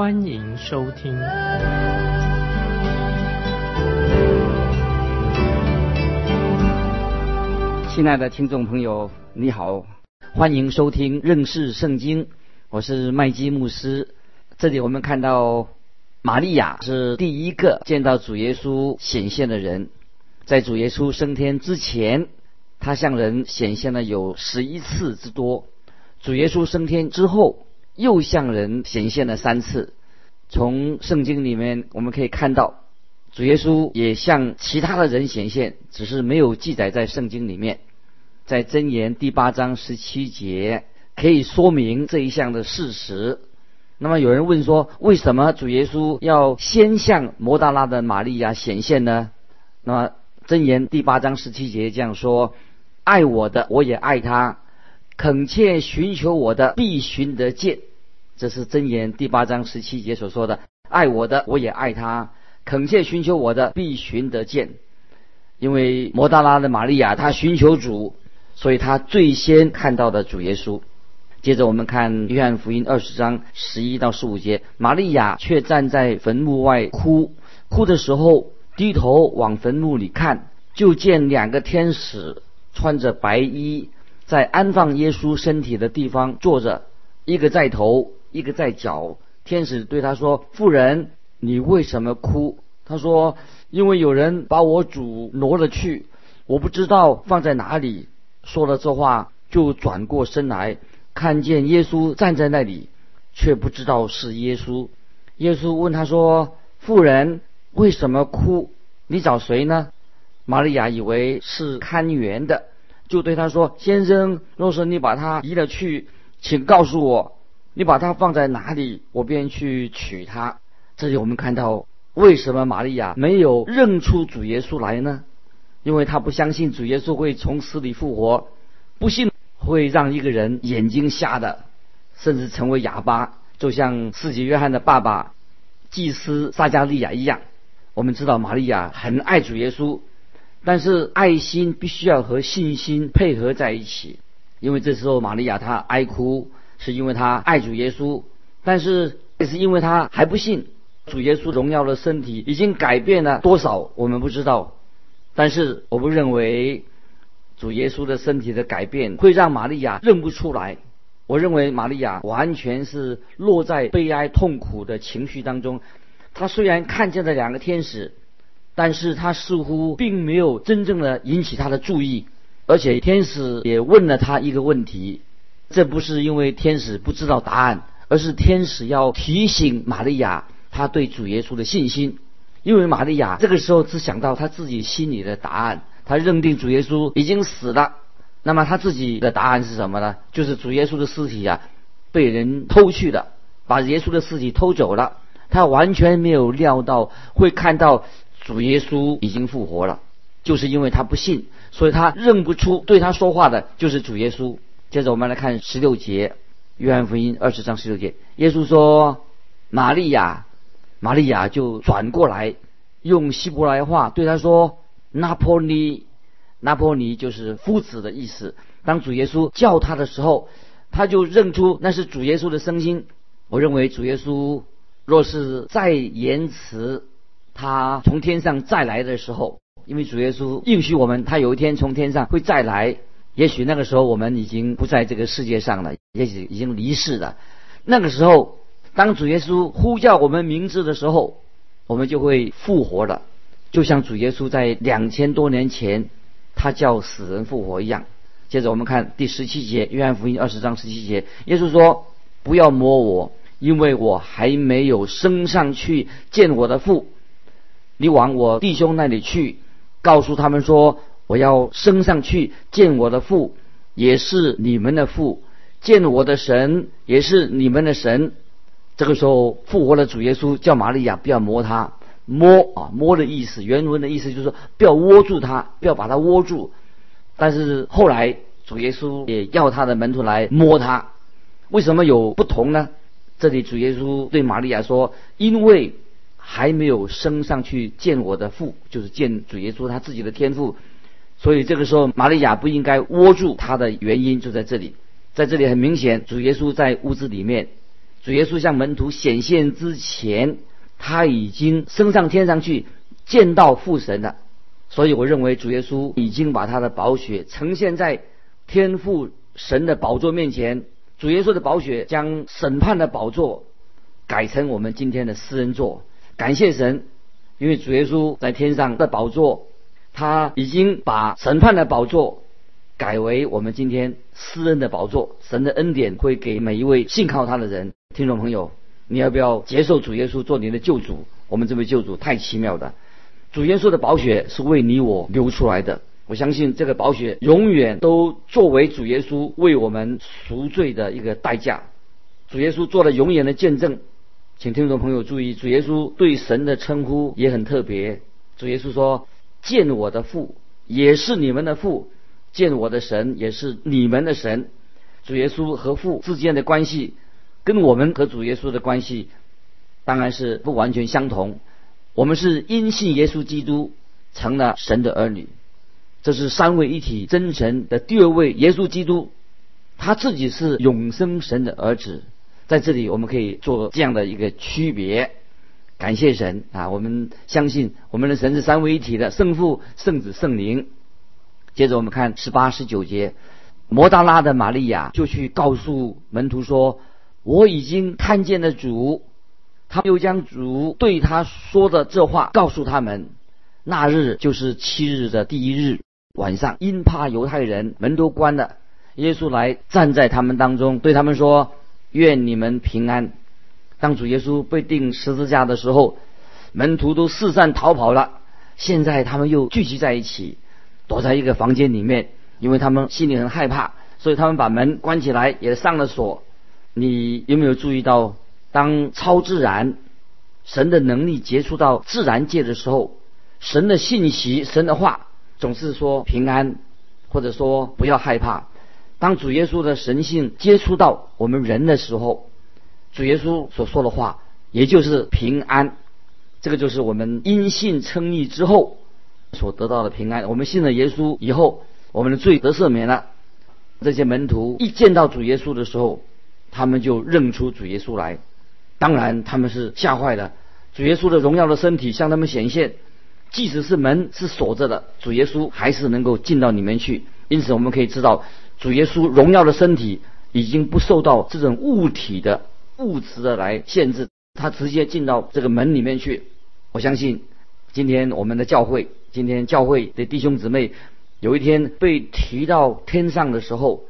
欢迎收听。亲爱的听众朋友，你好，欢迎收听认识圣经，我是麦基牧师。这里我们看到玛利亚是第一个见到主耶稣显现的人。在主耶稣升天之前，他向人显现了有十一次之多。主耶稣升天之后，又向人显现了三次。从圣经里面我们可以看到，主耶稣也向其他的人显现，只是没有记载在圣经里面。在箴言第八章十七节可以说明这一项的事实。那么有人问说，为什么主耶稣要先向摩大拉的玛利亚显现呢？那么箴言第八章十七节这样说：“爱我的，我也爱他；恳切寻求我的，必寻得见。”这是箴言第八章十七节所说的：“爱我的，我也爱他；恳切寻求我的，必寻得见。”因为摩大拉的玛利亚，她寻求主，所以她最先看到的主耶稣。接着我们看约翰福音二十章十一到十五节，玛利亚却站在坟墓外哭，哭的时候。低头往坟墓里看，就见两个天使穿着白衣，在安放耶稣身体的地方坐着，一个在头，一个在脚。天使对他说：“妇人，你为什么哭？”他说：“因为有人把我主挪了去，我不知道放在哪里。”说了这话，就转过身来，看见耶稣站在那里，却不知道是耶稣。耶稣问他说：“妇人。”为什么哭？你找谁呢？玛利亚以为是看园的，就对他说：“先生，若是你把他移了去，请告诉我，你把它放在哪里，我便去取它。”这里我们看到，为什么玛利亚没有认出主耶稣来呢？因为他不相信主耶稣会从死里复活，不信会让一个人眼睛瞎的，甚至成为哑巴，就像四级约翰的爸爸祭司撒加利亚一样。我们知道玛利亚很爱主耶稣，但是爱心必须要和信心配合在一起。因为这时候玛利亚她哀哭，是因为他爱主耶稣，但是也是因为他还不信主耶稣荣耀的身体已经改变了多少，我们不知道。但是我不认为主耶稣的身体的改变会让玛利亚认不出来。我认为玛利亚完全是落在悲哀痛苦的情绪当中。他虽然看见了两个天使，但是他似乎并没有真正的引起他的注意，而且天使也问了他一个问题，这不是因为天使不知道答案，而是天使要提醒玛利亚他对主耶稣的信心，因为玛利亚这个时候只想到他自己心里的答案，他认定主耶稣已经死了，那么他自己的答案是什么呢？就是主耶稣的尸体啊被人偷去了，把耶稣的尸体偷走了。他完全没有料到会看到主耶稣已经复活了，就是因为他不信，所以他认不出对他说话的就是主耶稣。接着我们来看十六节，约翰福音二十章十六节，耶稣说：“玛利亚，玛利亚就转过来，用希伯来话对他说：‘拿破尼，拿破尼就是夫子的意思。’当主耶稣叫他的时候，他就认出那是主耶稣的声音。我认为主耶稣。”若是再延迟，他从天上再来的时候，因为主耶稣应许我们，他有一天从天上会再来。也许那个时候我们已经不在这个世界上了，也许已经离世了。那个时候，当主耶稣呼叫我们名字的时候，我们就会复活了，就像主耶稣在两千多年前他叫死人复活一样。接着我们看第十七节，约翰福音二十章十七节，耶稣说：“不要摸我。”因为我还没有升上去见我的父，你往我弟兄那里去，告诉他们说，我要升上去见我的父，也是你们的父；见我的神，也是你们的神。这个时候复活的主耶稣叫玛利亚不要摸他，摸啊摸的意思，原文的意思就是说不要握住他，不要把他握住。但是后来主耶稣也要他的门徒来摸他，为什么有不同呢？这里主耶稣对玛利亚说：“因为还没有升上去见我的父，就是见主耶稣他自己的天父，所以这个时候玛利亚不应该握住他的原因就在这里。在这里很明显，主耶稣在屋子里面，主耶稣向门徒显现之前，他已经升上天上去见到父神了。所以我认为主耶稣已经把他的宝血呈现在天父神的宝座面前。”主耶稣的宝血将审判的宝座改成我们今天的私人座，感谢神，因为主耶稣在天上的宝座，他已经把审判的宝座改为我们今天私人的宝座。神的恩典会给每一位信靠他的人。听众朋友，你要不要接受主耶稣做你的救主？我们这位救主太奇妙的，主耶稣的宝血是为你我流出来的。我相信这个宝血永远都作为主耶稣为我们赎罪的一个代价。主耶稣做了永远的见证，请听众朋友注意，主耶稣对神的称呼也很特别。主耶稣说：“见我的父也是你们的父，见我的神也是你们的神。”主耶稣和父之间的关系，跟我们和主耶稣的关系当然是不完全相同。我们是因信耶稣基督成了神的儿女。这是三位一体真神的第二位耶稣基督，他自己是永生神的儿子。在这里，我们可以做这样的一个区别。感谢神啊！我们相信我们的神是三位一体的，圣父、圣子、圣灵。接着我们看十八、十九节，摩达拉的玛利亚就去告诉门徒说：“我已经看见了主。”他又将主对他说的这话告诉他们。那日就是七日的第一日。晚上，因怕犹太人，门都关了。耶稣来站在他们当中，对他们说：“愿你们平安。”当主耶稣被钉十字架的时候，门徒都四散逃跑了。现在他们又聚集在一起，躲在一个房间里面，因为他们心里很害怕，所以他们把门关起来，也上了锁。你有没有注意到，当超自然、神的能力接触到自然界的时候，神的信息、神的话？总是说平安，或者说不要害怕。当主耶稣的神性接触到我们人的时候，主耶稣所说的话，也就是平安。这个就是我们因信称义之后所得到的平安。我们信了耶稣以后，我们的罪得赦免了。这些门徒一见到主耶稣的时候，他们就认出主耶稣来。当然，他们是吓坏了。主耶稣的荣耀的身体向他们显现。即使是门是锁着的，主耶稣还是能够进到里面去。因此，我们可以知道，主耶稣荣耀的身体已经不受到这种物体的物质的来限制，他直接进到这个门里面去。我相信，今天我们的教会，今天教会的弟兄姊妹，有一天被提到天上的时候，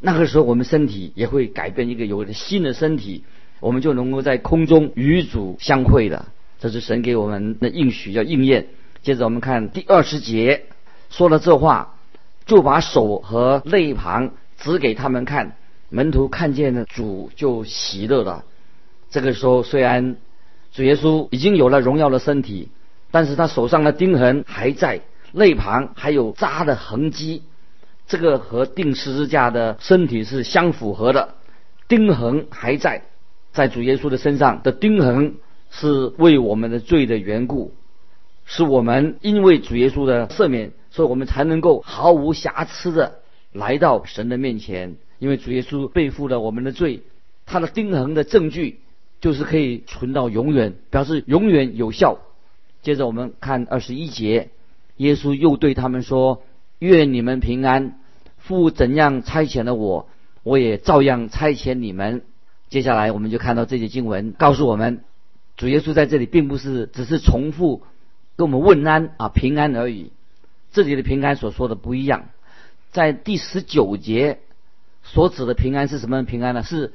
那个时候我们身体也会改变一个有了新的身体，我们就能够在空中与主相会的。这是神给我们的应许，要应验。接着我们看第二十节，说了这话，就把手和肋旁指给他们看。门徒看见了主，就喜乐了。这个时候，虽然主耶稣已经有了荣耀的身体，但是他手上的钉痕还在，肋旁还有扎的痕迹。这个和钉十字架的身体是相符合的，钉痕还在，在主耶稣的身上的钉痕是为我们的罪的缘故。是我们因为主耶稣的赦免，所以我们才能够毫无瑕疵的来到神的面前。因为主耶稣背负了我们的罪，他的钉痕的证据就是可以存到永远，表示永远有效。接着我们看二十一节，耶稣又对他们说：“愿你们平安！父怎样差遣了我，我也照样差遣你们。”接下来我们就看到这节经文告诉我们，主耶稣在这里并不是只是重复。跟我们问安啊，平安而已。这里的平安所说的不一样，在第十九节所指的平安是什么平安呢？是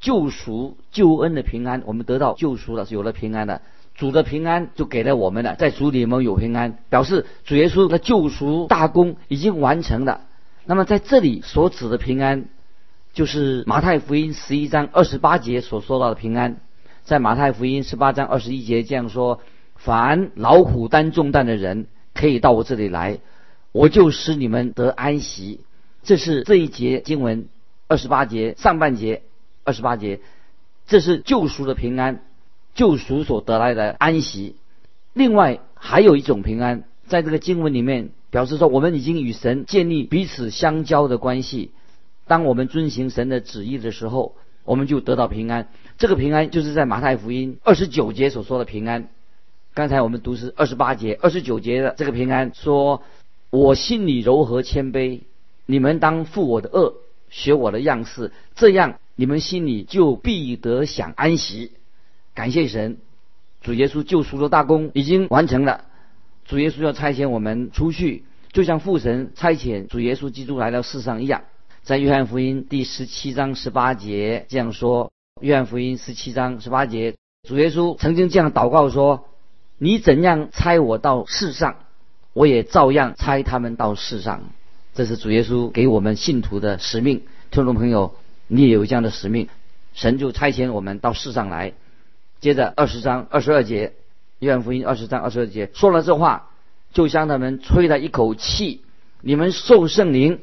救赎、救恩的平安。我们得到救赎了，是有了平安的。主的平安就给了我们了，在主里面有平安，表示主耶稣的救赎大功已经完成了。那么在这里所指的平安，就是马太福音十一章二十八节所说到的平安。在马太福音十八章二十一节这样说：“凡老虎担重担的人，可以到我这里来，我就使你们得安息。”这是这一节经文二十八节上半节二十八节，这是救赎的平安，救赎所得来的安息。另外还有一种平安，在这个经文里面表示说，我们已经与神建立彼此相交的关系。当我们遵行神的旨意的时候，我们就得到平安。这个平安就是在马太福音二十九节所说的平安。刚才我们读是二十八节、二十九节的这个平安，说我心里柔和谦卑，你们当负我的恶，学我的样式，这样你们心里就必得享安息。感谢神，主耶稣救赎的大功已经完成了。主耶稣要差遣我们出去，就像父神差遣主耶稣基督来到世上一样。在约翰福音第十七章十八节这样说：约翰福音十七章十八节，主耶稣曾经这样祷告说：“你怎样差我到世上，我也照样差他们到世上。”这是主耶稣给我们信徒的使命。听众朋友，你也有这样的使命，神就差遣我们到世上来。接着二十章二十二节，约翰福音二十章二十二节说了这话，就向他们吹了一口气：“你们受圣灵。”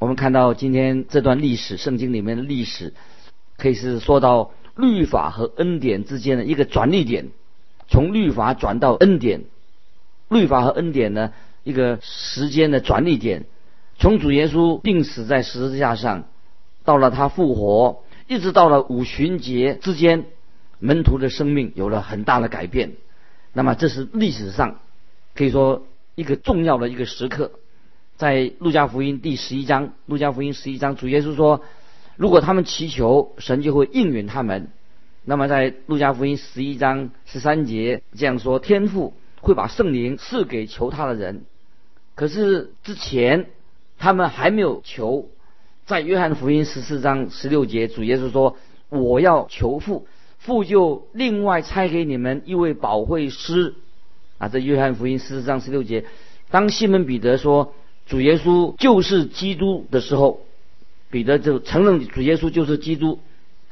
我们看到今天这段历史，圣经里面的历史，可以是说到律法和恩典之间的一个转捩点，从律法转到恩典，律法和恩典呢一个时间的转捩点，从主耶稣病死在十字架上，到了他复活，一直到了五旬节之间，门徒的生命有了很大的改变。那么这是历史上可以说一个重要的一个时刻。在路加福音第十一章，路加福音十一章，主耶稣说：“如果他们祈求，神就会应允他们。”那么在路加福音十一章十三节这样说：“天父会把圣灵赐给求他的人。”可是之前他们还没有求。在约翰福音十四章十六节，主耶稣说：“我要求父，父就另外差给你们一位保惠师。”啊，在约翰福音十四章十六节，当西门彼得说。主耶稣就是基督的时候，彼得就承认主耶稣就是基督，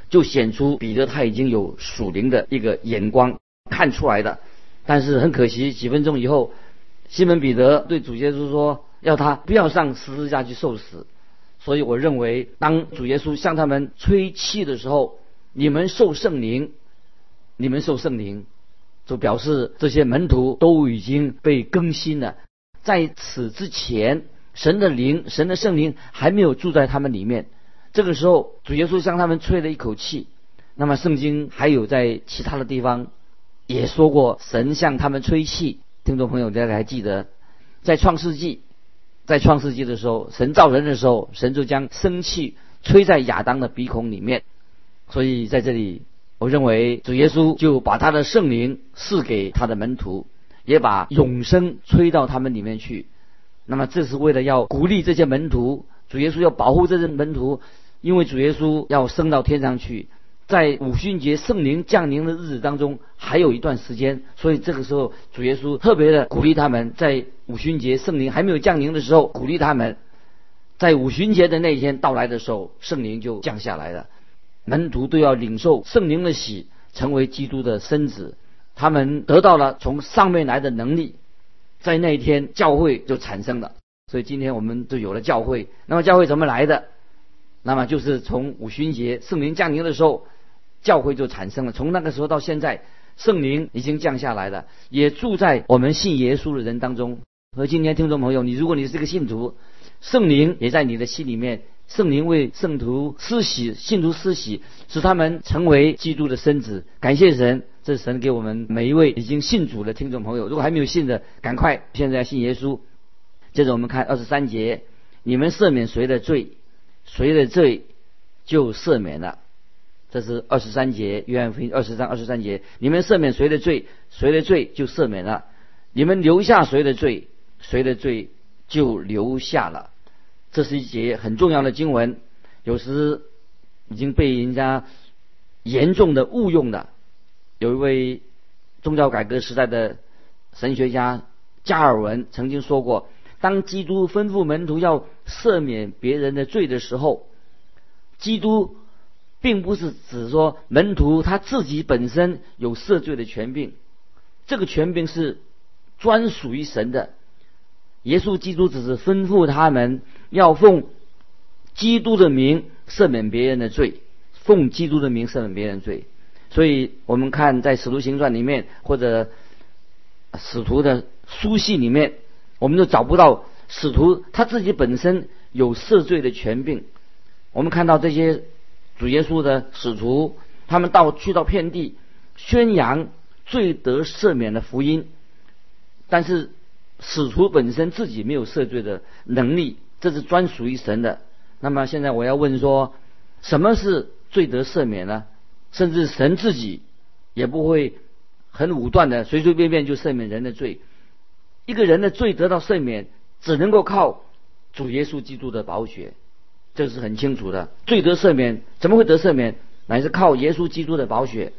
就显出彼得他已经有属灵的一个眼光看出来的。但是很可惜，几分钟以后，西门彼得对主耶稣说，要他不要上十字架去受死。所以我认为，当主耶稣向他们吹气的时候，你们受圣灵，你们受圣灵，就表示这些门徒都已经被更新了。在此之前，神的灵、神的圣灵还没有住在他们里面。这个时候，主耶稣向他们吹了一口气。那么，圣经还有在其他的地方也说过，神向他们吹气。听众朋友，大家还记得，在创世纪，在创世纪的时候，神造人的时候，神就将生气吹在亚当的鼻孔里面。所以，在这里，我认为主耶稣就把他的圣灵赐给他的门徒。也把永生吹到他们里面去，那么这是为了要鼓励这些门徒，主耶稣要保护这些门徒，因为主耶稣要升到天上去，在五旬节圣灵降临的日子当中还有一段时间，所以这个时候主耶稣特别的鼓励他们，在五旬节圣灵还没有降临的时候，鼓励他们，在五旬节的那一天到来的时候，圣灵就降下来了，门徒都要领受圣灵的喜，成为基督的身子。他们得到了从上面来的能力，在那一天教会就产生了。所以今天我们就有了教会。那么教会怎么来的？那么就是从五旬节圣灵降临的时候，教会就产生了。从那个时候到现在，圣灵已经降下来了，也住在我们信耶稣的人当中。和今天听众朋友，你如果你是个信徒，圣灵也在你的心里面。圣灵为圣徒施洗，信徒施洗，使他们成为基督的身子。感谢神，这是神给我们每一位已经信主的听众朋友。如果还没有信的，赶快现在信耶稣。接着我们看二十三节：你们赦免谁的罪，谁的罪就赦免了。这是二十三节，约翰福音二十三二十三节：你们赦免谁的罪，谁的罪就赦免了；你们留下谁的罪，谁的罪就留下了。这是一节很重要的经文，有时已经被人家严重的误用了。有一位宗教改革时代的神学家加尔文曾经说过：“当基督吩咐门徒要赦免别人的罪的时候，基督并不是指说门徒他自己本身有赦罪的权柄，这个权柄是专属于神的。耶稣基督只是吩咐他们要奉基督的名赦免别人的罪，奉基督的名赦免别人罪。所以我们看在使徒行传里面或者使徒的书信里面，我们都找不到使徒他自己本身有赦罪的权柄。我们看到这些主耶稣的使徒，他们到去到遍地宣扬罪得赦免的福音，但是使徒本身自己没有赦罪的能力，这是专属于神的。那么现在我要问说，什么是罪得赦免呢？甚至神自己也不会很武断的随随便便就赦免人的罪。一个人的罪得到赦免，只能够靠主耶稣基督的宝血，这是很清楚的。罪得赦免怎么会得赦免？乃是靠耶稣基督的宝血。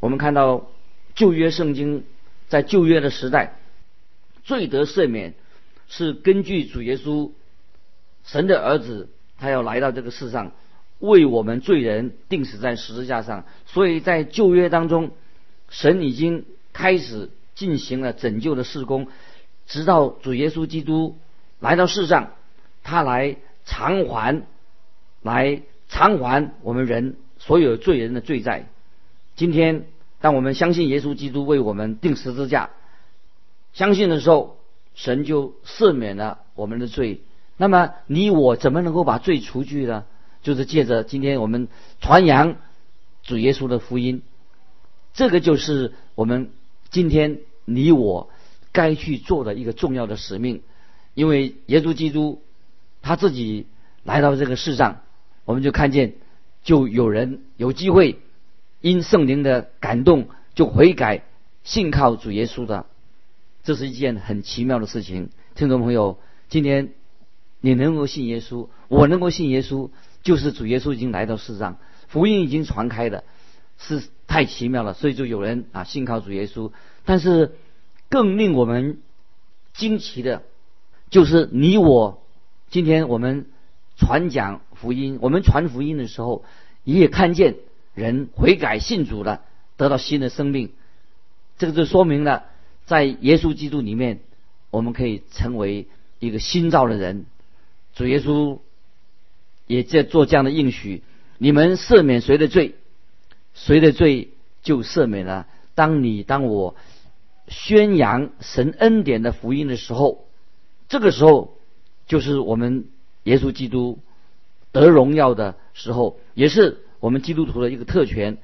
我们看到旧约圣经在旧约的时代，罪得赦免是根据主耶稣神的儿子，他要来到这个世上。为我们罪人定死在十字架上，所以在旧约当中，神已经开始进行了拯救的事工，直到主耶稣基督来到世上，他来偿还，来偿还我们人所有罪人的罪债。今天，当我们相信耶稣基督为我们定十字架，相信的时候，神就赦免了我们的罪。那么，你我怎么能够把罪除去呢？就是借着今天我们传扬主耶稣的福音，这个就是我们今天你我该去做的一个重要的使命。因为耶稣基督他自己来到这个世上，我们就看见就有人有机会因圣灵的感动就悔改信靠主耶稣的，这是一件很奇妙的事情。听众朋友，今天你能够信耶稣，我能够信耶稣。就是主耶稣已经来到世上，福音已经传开的，是太奇妙了。所以就有人啊信靠主耶稣。但是更令我们惊奇的，就是你我今天我们传讲福音，我们传福音的时候，你也看见人悔改信主了，得到新的生命。这个就说明了，在耶稣基督里面，我们可以成为一个新造的人。主耶稣。也在做这样的应许：你们赦免谁的罪，谁的罪就赦免了。当你当我宣扬神恩典的福音的时候，这个时候就是我们耶稣基督得荣耀的时候，也是我们基督徒的一个特权。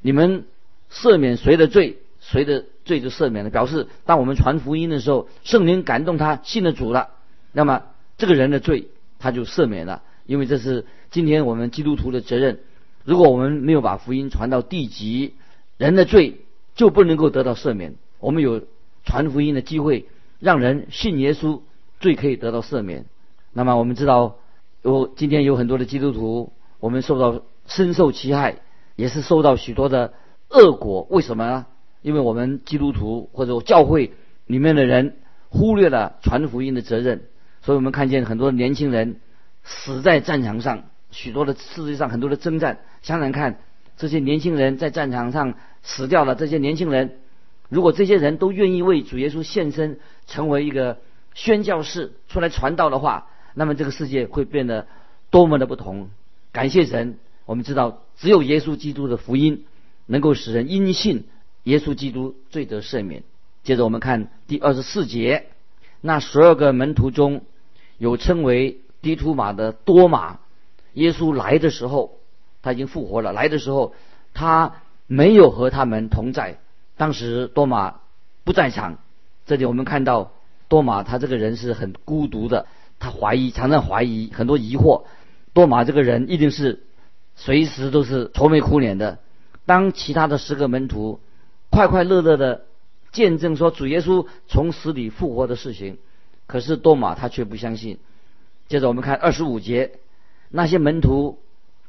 你们赦免谁的罪，谁的罪就赦免了。表示当我们传福音的时候，圣灵感动他信了主了，那么这个人的罪他就赦免了。因为这是今天我们基督徒的责任。如果我们没有把福音传到地极，人的罪就不能够得到赦免。我们有传福音的机会，让人信耶稣，罪可以得到赦免。那么我们知道，有今天有很多的基督徒，我们受到深受其害，也是受到许多的恶果。为什么呢？因为我们基督徒或者教会里面的人忽略了传福音的责任，所以我们看见很多年轻人。死在战场上，许多的世界上很多的征战，想想看，这些年轻人在战场上死掉了。这些年轻人，如果这些人都愿意为主耶稣献身，成为一个宣教士出来传道的话，那么这个世界会变得多么的不同。感谢神，我们知道只有耶稣基督的福音能够使人因信耶稣基督罪得赦免。接着我们看第二十四节，那十二个门徒中有称为。低图马的多马，耶稣来的时候，他已经复活了。来的时候，他没有和他们同在。当时多马不在场。这里我们看到多马，他这个人是很孤独的，他怀疑，常常怀疑，很多疑惑。多马这个人一定是随时都是愁眉苦脸的。当其他的十个门徒快快乐乐的见证说主耶稣从死里复活的事情，可是多马他却不相信。接着我们看二十五节，那些门徒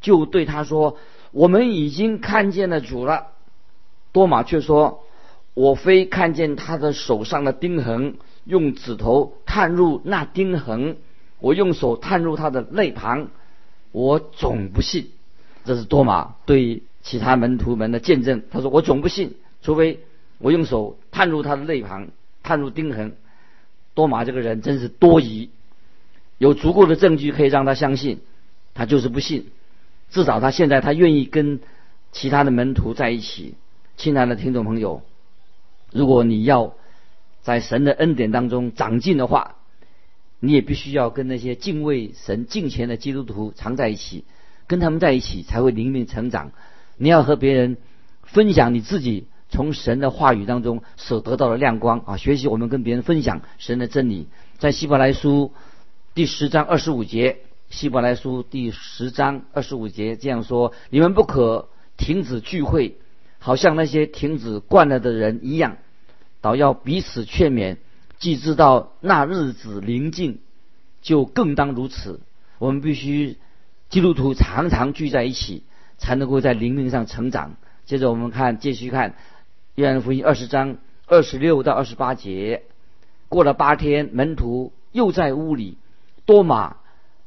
就对他说：“我们已经看见了主了。”多马却说：“我非看见他的手上的钉痕，用指头探入那钉痕，我用手探入他的肋旁，我总不信。”这是多马对其他门徒们的见证。他说：“我总不信，除非我用手探入他的肋旁，探入钉痕。”多马这个人真是多疑，有足够的证据可以让他相信，他就是不信。至少他现在他愿意跟其他的门徒在一起。亲爱的听众朋友，如果你要在神的恩典当中长进的话，你也必须要跟那些敬畏神、敬虔的基督徒常在一起，跟他们在一起才会灵命成长。你要和别人分享你自己。从神的话语当中所得到的亮光啊，学习我们跟别人分享神的真理。在希伯来书第十章二十五节，希伯来书第十章二十五节这样说：你们不可停止聚会，好像那些停止惯了的人一样，倒要彼此劝勉。既知道那日子临近，就更当如此。我们必须基督徒常常聚在一起，才能够在灵命上成长。接着我们看，继续看。约翰福音二十章二十六到二十八节，过了八天，门徒又在屋里，多马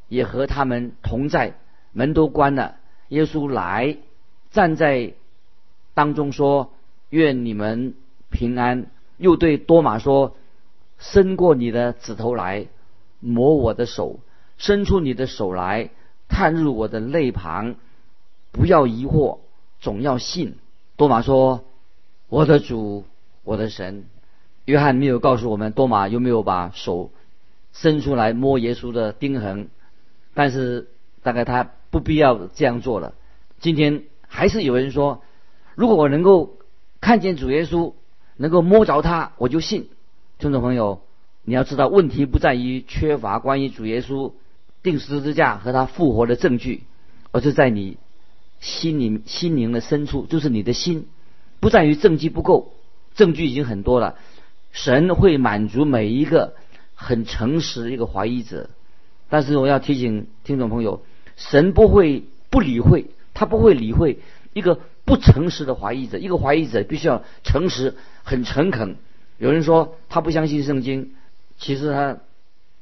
也和他们同在，门都关了。耶稣来站在当中说：“愿你们平安。”又对多马说：“伸过你的指头来，摸我的手；伸出你的手来，探入我的肋旁。不要疑惑，总要信。”多马说。我的主，我的神，约翰没有告诉我们多马有没有把手伸出来摸耶稣的钉痕，但是大概他不必要这样做了。今天还是有人说，如果我能够看见主耶稣，能够摸着他，我就信。听众朋友，你要知道，问题不在于缺乏关于主耶稣钉十字架和他复活的证据，而是在你心灵心灵的深处，就是你的心。不在于证据不够，证据已经很多了。神会满足每一个很诚实的一个怀疑者，但是我要提醒听众朋友，神不会不理会，他不会理会一个不诚实的怀疑者。一个怀疑者必须要诚实、很诚恳。有人说他不相信圣经，其实他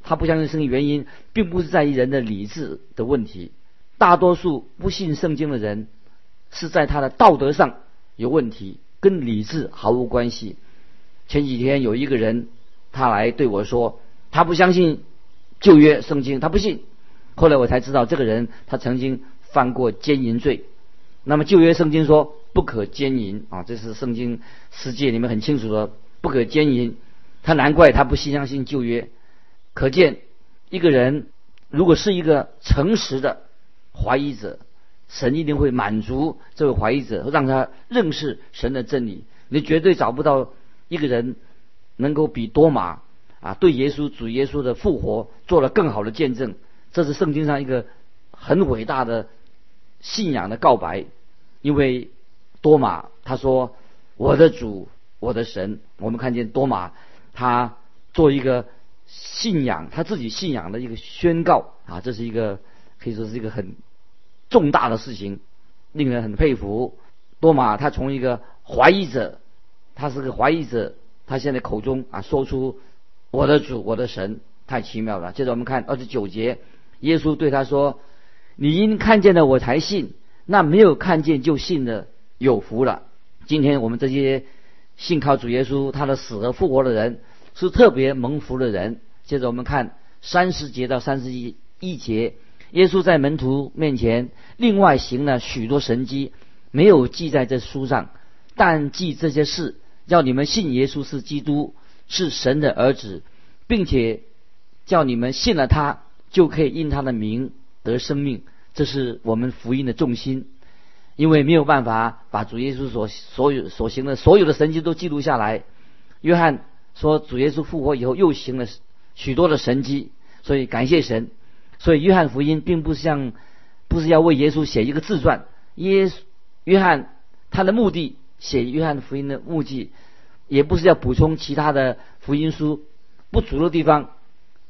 他不相信圣经原因，并不是在于人的理智的问题。大多数不信圣经的人，是在他的道德上。有问题，跟理智毫无关系。前几天有一个人，他来对我说，他不相信旧约圣经，他不信。后来我才知道，这个人他曾经犯过奸淫罪。那么旧约圣经说不可奸淫啊，这是圣经世界里面很清楚的，不可奸淫。他难怪他不信相信旧约。可见一个人如果是一个诚实的怀疑者。神一定会满足这位怀疑者，让他认识神的真理。你绝对找不到一个人能够比多马啊对耶稣主耶稣的复活做了更好的见证。这是圣经上一个很伟大的信仰的告白。因为多马他说：“我的主，我的神。”我们看见多马他做一个信仰他自己信仰的一个宣告啊，这是一个可以说是一个很。重大的事情，令人很佩服。多马他从一个怀疑者，他是个怀疑者，他现在口中啊说出我的主，我的神，太奇妙了。接着我们看二十九节，耶稣对他说：“你因看见了我才信，那没有看见就信的有福了。”今天我们这些信靠主耶稣，他的死和复活的人，是特别蒙福的人。接着我们看三十节到三十一一节。耶稣在门徒面前另外行了许多神迹，没有记在这书上，但记这些事，叫你们信耶稣是基督，是神的儿子，并且叫你们信了他，就可以因他的名得生命。这是我们福音的重心，因为没有办法把主耶稣所所有所行的所有的神迹都记录下来。约翰说，主耶稣复活以后又行了许多的神迹，所以感谢神。所以，约翰福音并不像，不是要为耶稣写一个自传。耶稣约翰他的目的写约翰福音的目的，也不是要补充其他的福音书不足的地方。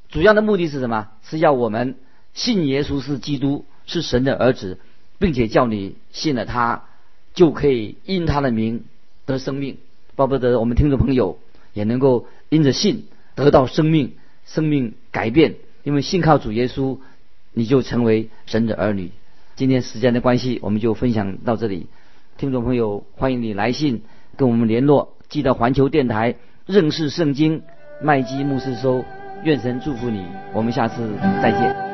主要的目的是什么？是要我们信耶稣是基督，是神的儿子，并且叫你信了他，就可以因他的名得生命。巴不得我们听众朋友也能够因着信得到生命，生命改变。因为信靠主耶稣，你就成为神的儿女。今天时间的关系，我们就分享到这里。听众朋友，欢迎你来信跟我们联络，寄到环球电台认识圣经麦基牧师收。愿神祝福你，我们下次再见。